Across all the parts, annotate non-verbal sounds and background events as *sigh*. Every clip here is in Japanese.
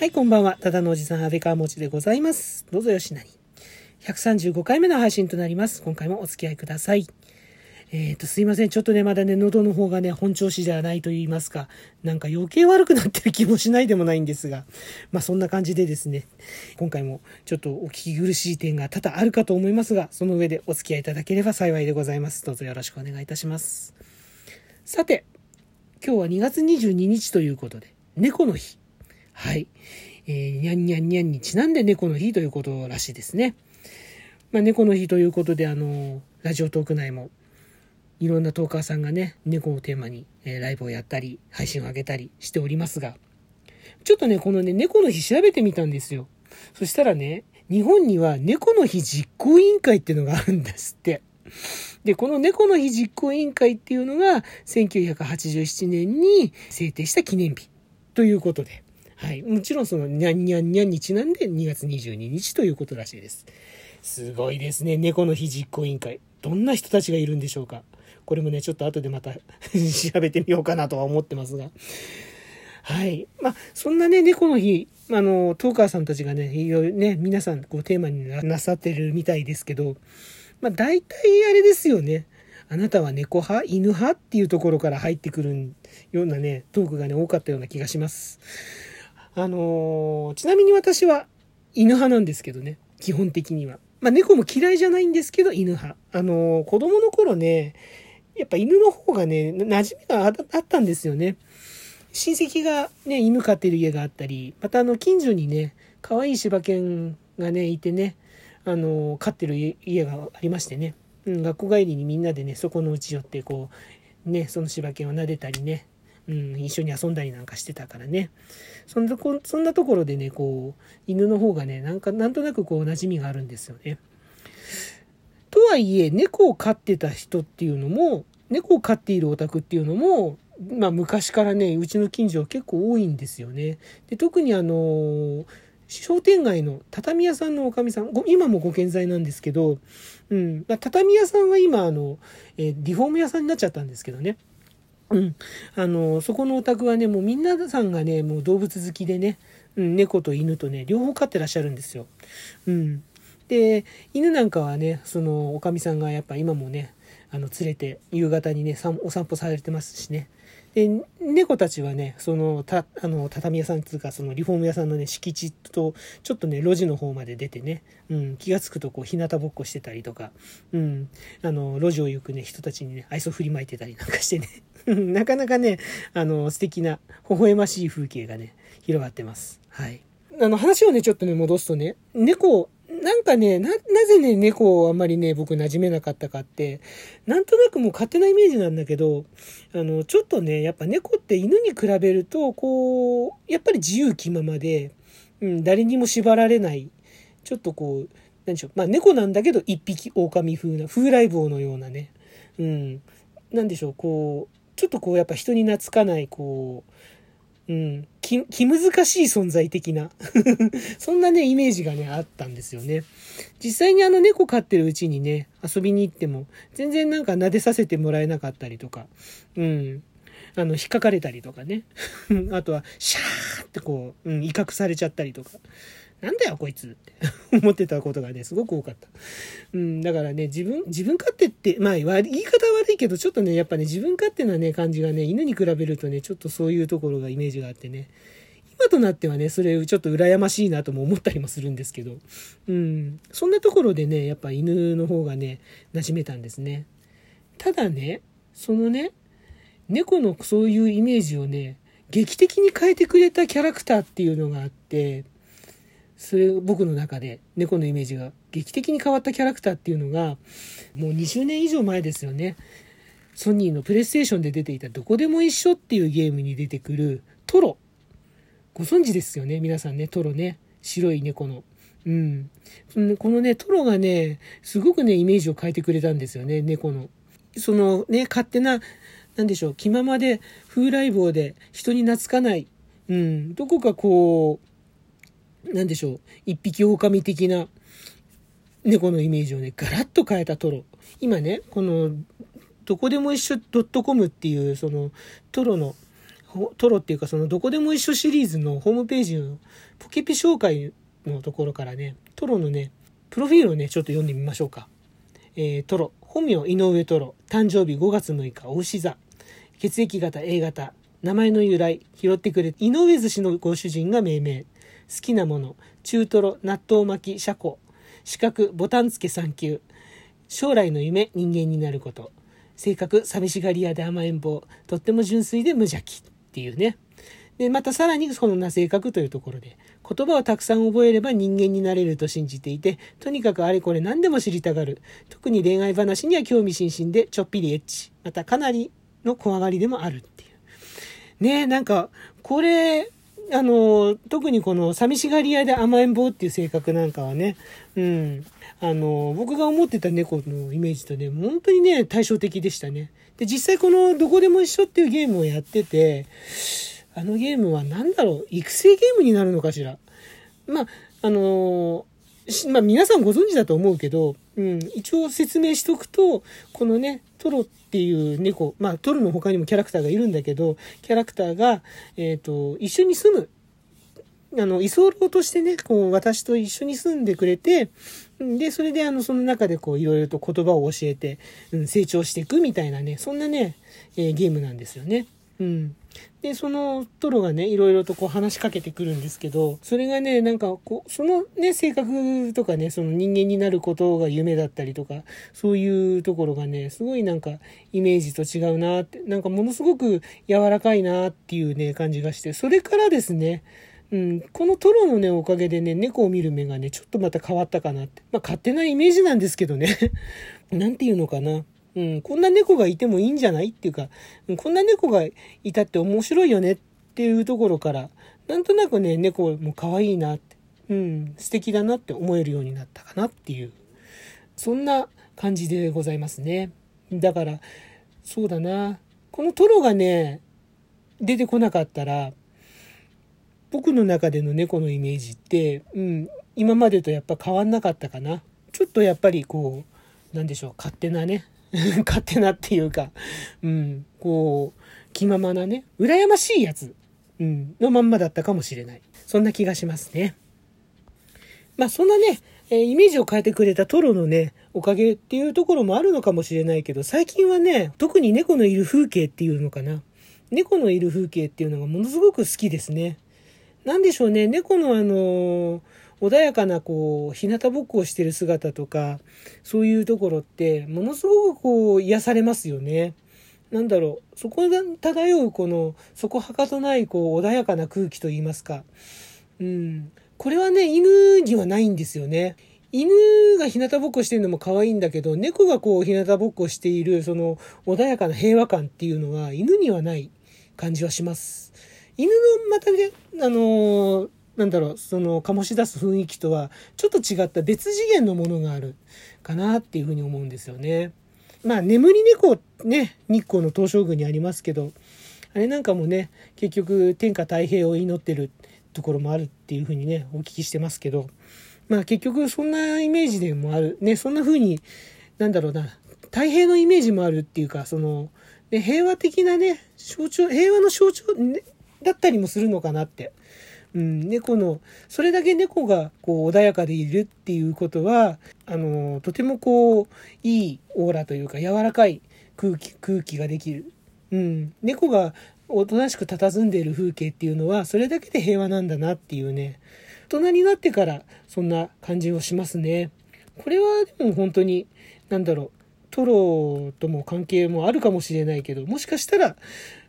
はい、こんばんは。ただのおじさん、安倍川もちでございます。どうぞよしなに。135回目の配信となります。今回もお付き合いください。えっ、と、すいません。ちょっとね、まだね、喉の方がね、本調子じゃないと言いますか、なんか余計悪くなってる気もしないでもないんですが、まあそんな感じでですね、今回もちょっとお聞き苦しい点が多々あるかと思いますが、その上でお付き合いいただければ幸いでございます。どうぞよろしくお願いいたします。さて、今日は2月22日ということで、猫の日。はい。えー、にゃんにゃんにゃんにちなんで猫の日ということらしいですね。まあ、猫の日ということで、あの、ラジオトーク内も、いろんなトーカーさんがね、猫をテーマに、えーライブをやったり、配信を上げたりしておりますが、ちょっとね、このね、猫の日調べてみたんですよ。そしたらね、日本には猫の日実行委員会っていうのがあるんですって。で、この猫の日実行委員会っていうのが、1987年に制定した記念日ということで、はい。もちろんその、にゃんにゃんにゃんにちなんで2月22日ということらしいです。すごいですね。猫の日実行委員会。どんな人たちがいるんでしょうか。これもね、ちょっと後でまた *laughs* 調べてみようかなとは思ってますが。はい。まあ、そんなね、猫の日、あの、トーカーさんたちがね、いろいろね、皆さんこうテーマにななさってるみたいですけど、まあ、大体あれですよね。あなたは猫派犬派っていうところから入ってくるようなね、トークがね、多かったような気がします。あのーちなみに私は犬派なんですけどね、基本的には。まあ、猫も嫌いじゃないんですけど、犬派。あのー子供の頃ね、やっぱ犬の方がね、馴染みがあったんですよね。親戚がね、犬飼ってる家があったり、またあの、近所にね、可愛い柴犬がね、いてね、あの、飼ってる家がありましてね、うん、学校帰りにみんなでね、そこのうち寄って、こう、ね、その柴犬を撫でたりね、うん、一緒に遊んだりなんかしてたからね。そんなこ、そんなところでね、こう、犬の方がね、なんか、なんとなくこう、馴染みがあるんですよね。とはいえ、猫を飼ってた人っていうのも、猫を飼っているオタクっていうのも、まあ昔からね、うちの近所は結構多いんですよね。で、特にあの、商店街の畳屋さんのおかみさん、今もご健在なんですけど、うん、ま畳屋さんは今あの、えーリフォーム屋さんになっちゃったんですけどね。うん。あの、そこのお宅はね、もうみんなさんがね、もう動物好きでね、うん、猫と犬とね、両方飼ってらっしゃるんですよ。うん。で、犬なんかはね、その、おかみさんがやっぱ今もね、あの、連れて、夕方にね、お散歩されてますしね。で、猫たちはね、その、た、あの、畳屋さんっていうか、その、リフォーム屋さんのね、敷地と、ちょっとね、路地の方まで出てね、うん、気がつくと、こう、日向ぼっこしてたりとか、うん、あの、路地を行くね、人たちにね、愛想振りまいてたりなんかしてね、*laughs* なかなかね、あの、素敵な、微笑ましい風景がね、広がってます。はい。あの、話をね、ちょっとね、戻すとね、猫、なんかね、な、なぜね、猫をあんまりね、僕馴染めなかったかって、なんとなくもう勝手なイメージなんだけど、あの、ちょっとね、やっぱ猫って犬に比べると、こう、やっぱり自由気ままで、うん、誰にも縛られない、ちょっとこう、なんでしょう、まあ猫なんだけど一匹狼風な、風来坊のようなね、うん、なんでしょう、こう、ちょっとこう、やっぱ人に懐かない、こう、うん、気、気難しい存在的な、*laughs* そんなね、イメージがね、あったんですよね。実際にあの猫飼ってるうちにね、遊びに行っても、全然なんか撫でさせてもらえなかったりとか、うん、あの、引っかかれたりとかね。*laughs* あとは、シャーってこう、うん、威嚇されちゃったりとか。なんだよ、こいつって思ってたことがね、すごく多かった。うん、だからね、自分、自分勝手って、まあ、言い方悪いけど、ちょっとね、やっぱね、自分勝手なね、感じがね、犬に比べるとね、ちょっとそういうところがイメージがあってね、今となってはね、それちょっと羨ましいなとも思ったりもするんですけど、うん、そんなところでね、やっぱ犬の方がね、馴染めたんですね。ただね、そのね、猫のそういうイメージをね、劇的に変えてくれたキャラクターっていうのがあって、それ僕の中で猫のイメージが劇的に変わったキャラクターっていうのが、もう20年以上前ですよね。ソニーのプレイステーションで出ていたどこでも一緒っていうゲームに出てくるトロ。ご存知ですよね？皆さんね、トロね。白い猫の。うん。このね、トロがね、すごくね、イメージを変えてくれたんですよね、猫の。そのね、勝手な、なんでしょう、気ままで、風来坊で、人に懐かない。うん。どこかこう、なんでしょう、一匹狼的な猫のイメージをね、ガラッと変えたトロ。今ね、この、どこでも一緒 .com っていう、その、トロのトロっていうかそのどこでも一緒シリーズのホームページのポケピ紹介のところからね、トロのね、プロフィールをね、ちょっと読んでみましょうか。えー、トロ、本名井上トロ、誕生日5月6日、お牛座、血液型 A 型、名前の由来、拾ってくれ、井上寿司のご主人が命名、好きなもの、中トロ、納豆巻き、車庫、資格、ボタン付け3級、将来の夢、人間になること、性格、寂しがり屋で甘えん坊、とっても純粋で無邪気っていうね。で、またさらにそんな性格というところで、言葉をたくさん覚えれば人間になれると信じていて、とにかくあれこれ何でも知りたがる。特に恋愛話には興味津々で、ちょっぴりエッチ。またかなりの怖がりでもあるっていう。ねえ、なんか、これ、あの、特にこの寂しがり屋で甘えん坊っていう性格なんかはね、うん、あの、僕が思ってた猫のイメージとね、本当にね、対照的でしたね。で、実際このどこでも一緒っていうゲームをやってて、あのゲームは何だろう育成ゲームになるのかしら。まあ、の、まあ皆さんご存知だと思うけど、うん、一応説明しとくと、このね、トロっていう猫、まあトルの他にもキャラクターがいるんだけど、キャラクターが、えっ、ー、と、一緒に住む。あの、居候としてね、こう、私と一緒に住んでくれて、で、それで、あの、その中で、こう、いろいろと言葉を教えて、うん、成長していくみたいなね、そんなね、えー、ゲームなんですよね。うん。で、そのトロがね、いろいろとこう話しかけてくるんですけど、それがね、なんかこう、そのね、性格とかね、その人間になることが夢だったりとか、そういうところがね、すごいなんかイメージと違うなって、なんかものすごく柔らかいなっていうね、感じがして、それからですね、うん、このトロのね、おかげでね、猫を見る目がね、ちょっとまた変わったかなって。まあ、勝手なイメージなんですけどね。*laughs* なんていうのかな。うん、こんな猫がいてもいいんじゃないっていうか、こんな猫がいたって面白いよねっていうところから、なんとなくね、猫も可愛いなって、うん、素敵だなって思えるようになったかなっていう、そんな感じでございますね。だから、そうだな、このトロがね、出てこなかったら、僕の中での猫のイメージって、うん、今までとやっぱ変わんなかったかな。ちょっとやっぱりこう、なんでしょう、勝手なね、*laughs* 勝手なっていうか、うん、こう、気ままなね、羨ましいやつ、うん、のまんまだったかもしれない。そんな気がしますね。まあそんなね、え、イメージを変えてくれたトロのね、おかげっていうところもあるのかもしれないけど、最近はね、特に猫のいる風景っていうのかな。猫のいる風景っていうのがものすごく好きですね。なんでしょうね、猫のあのー穏やかなこう日向ぼっこをしてる姿とかそういうところってものすごくこう癒されますよね。なんだろうそこで漂うこのそこはかとないこう穏やかな空気といいますか、うん、これはね犬にはないんですよね。犬が日向ぼっこしてるのも可愛いんだけど猫がこう日向ぼっこしているその穏やかな平和感っていうのは犬にはない感じはします。犬のまたねあのーなんだろう、その醸し出す雰囲気とはちょっと違った別次元のものがあるかなっていうふうに思うんですよね。まあ、眠り猫ね、日光の東照宮にありますけど、あれなんかもね、結局天下太平を祈ってるところもあるっていうふうにね、お聞きしてますけど、まあ結局そんなイメージでもある。ね、そんな風に、なんだろうな、太平のイメージもあるっていうか、その、ね、平和的なね、象徴、平和の象徴、ね、だったりもするのかなってうん、猫の、それだけ猫がこう穏やかでいるっていうことは、あの、とてもこう、いいオーラというか柔らかい空気、空気ができる。うん、猫がおとなしく佇んでいる風景っていうのは、それだけで平和なんだなっていうね、大人になってからそんな感じをしますね。これはでも本当に、なんだろう、トロとも関係もあるかもしれないけど、もしかしたら、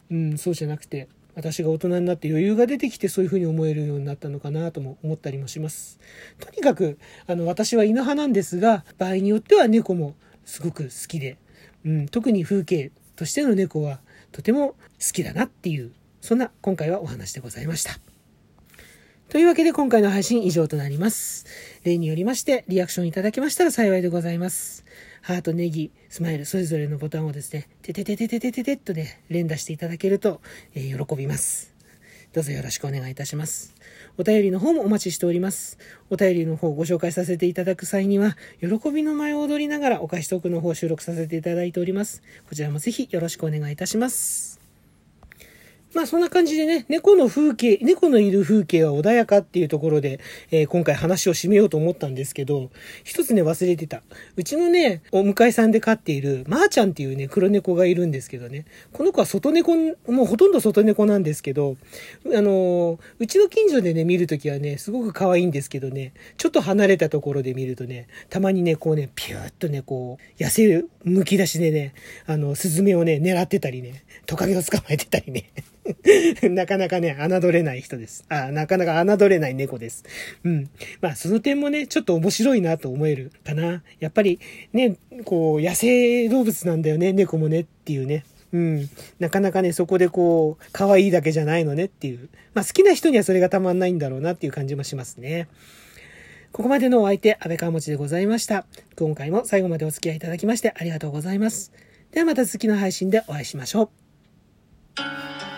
うん、そうじゃなくて、私が大人になって余裕が出てきてそういうふうに思えるようになったのかなとも思ったりもします。とにかく、あの、私は犬派なんですが、場合によっては猫もすごく好きで、うん、特に風景としての猫はとても好きだなっていう、そんな今回はお話でございました。というわけで今回の配信以上となります。例によりましてリアクションいただけましたら幸いでございます。ハート、ネギ、スマイル、それぞれのボタンをですね、ててててててててっとね、連打していただけると、えー、喜びます。どうぞよろしくお願いいたします。お便りの方もお待ちしております。お便りの方をご紹介させていただく際には、喜びの舞を踊りながらお返しトークの方を収録させていただいております。こちらもぜひよろしくお願いいたします。まあそんな感じでね、猫の風景、猫のいる風景は穏やかっていうところで、えー、今回話を締めようと思ったんですけど、一つね忘れてた。うちのね、お迎えさんで飼っている、まー、ちゃんっていうね、黒猫がいるんですけどね、この子は外猫、もうほとんど外猫なんですけど、あのー、うちの近所でね、見るときはね、すごく可愛いんですけどね、ちょっと離れたところで見るとね、たまにね、こうね、ピューっとね、こう、痩せる、むき出しでね、あの、スズメをね、狙ってたりね、トカゲを捕まえてたりね。*laughs* なかなかね、侮れない人です。あ、なかなか侮れない猫です。うん。まあ、その点もね、ちょっと面白いなと思えるかな。やっぱり、ね、こう、野生動物なんだよね、猫もねっていうね。うん。なかなかね、そこでこう、可愛いだけじゃないのねっていう。まあ、好きな人にはそれがたまんないんだろうなっていう感じもしますね。ここまでのお相手、安倍川持でございました。今回も最後までお付き合いいただきましてありがとうございます。ではまた次の配信でお会いしましょう。